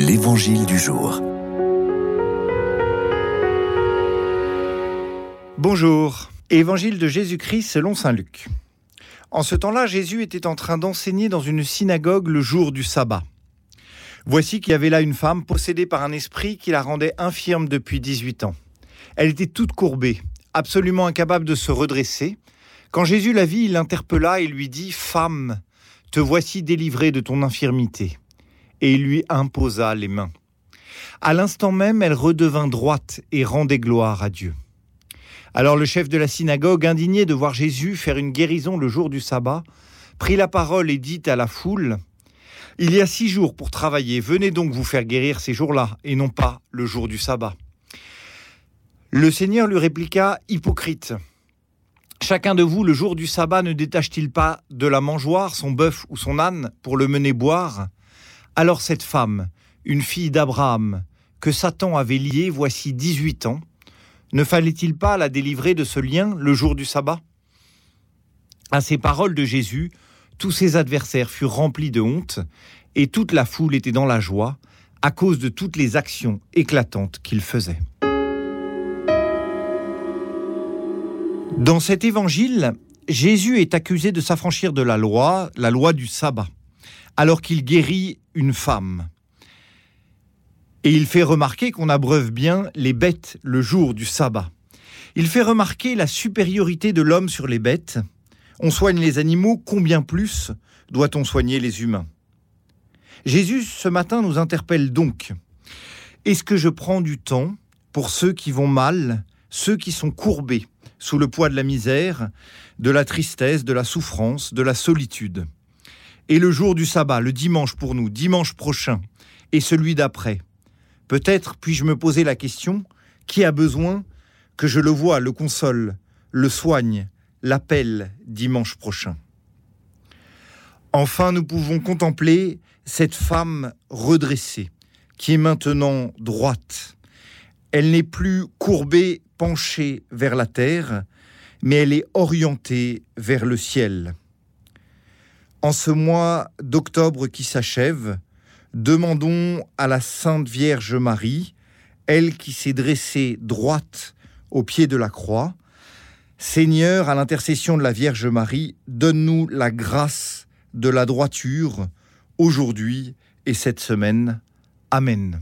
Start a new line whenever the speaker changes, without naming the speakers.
L'Évangile du jour.
Bonjour. Évangile de Jésus-Christ selon Saint Luc. En ce temps-là, Jésus était en train d'enseigner dans une synagogue le jour du sabbat. Voici qu'il y avait là une femme possédée par un esprit qui la rendait infirme depuis 18 ans. Elle était toute courbée, absolument incapable de se redresser. Quand Jésus la vit, il l'interpella et lui dit Femme, te voici délivrée de ton infirmité. Et lui imposa les mains. À l'instant même, elle redevint droite et rendait gloire à Dieu. Alors le chef de la synagogue, indigné de voir Jésus faire une guérison le jour du sabbat, prit la parole et dit à la foule Il y a six jours pour travailler, venez donc vous faire guérir ces jours-là, et non pas le jour du sabbat. Le Seigneur lui répliqua Hypocrite, chacun de vous, le jour du sabbat, ne détache-t-il pas de la mangeoire son bœuf ou son âne pour le mener boire? Alors cette femme, une fille d'Abraham, que Satan avait liée voici 18 ans, ne fallait-il pas la délivrer de ce lien le jour du sabbat? À ces paroles de Jésus, tous ses adversaires furent remplis de honte, et toute la foule était dans la joie à cause de toutes les actions éclatantes qu'il faisait. Dans cet évangile, Jésus est accusé de s'affranchir de la loi, la loi du sabbat, alors qu'il guérit une femme. Et il fait remarquer qu'on abreuve bien les bêtes le jour du sabbat. Il fait remarquer la supériorité de l'homme sur les bêtes. On soigne les animaux, combien plus doit-on soigner les humains? Jésus, ce matin, nous interpelle donc. Est-ce que je prends du temps pour ceux qui vont mal, ceux qui sont courbés sous le poids de la misère, de la tristesse, de la souffrance, de la solitude? Et le jour du sabbat, le dimanche pour nous, dimanche prochain, et celui d'après, Peut-être puis-je me poser la question, qui a besoin que je le voie, le console, le soigne, l'appelle dimanche prochain? Enfin, nous pouvons contempler cette femme redressée, qui est maintenant droite. Elle n'est plus courbée, penchée vers la terre, mais elle est orientée vers le ciel. En ce mois d'octobre qui s'achève, demandons à la Sainte Vierge Marie, elle qui s'est dressée droite au pied de la croix, Seigneur, à l'intercession de la Vierge Marie, donne-nous la grâce de la droiture aujourd'hui et cette semaine. Amen.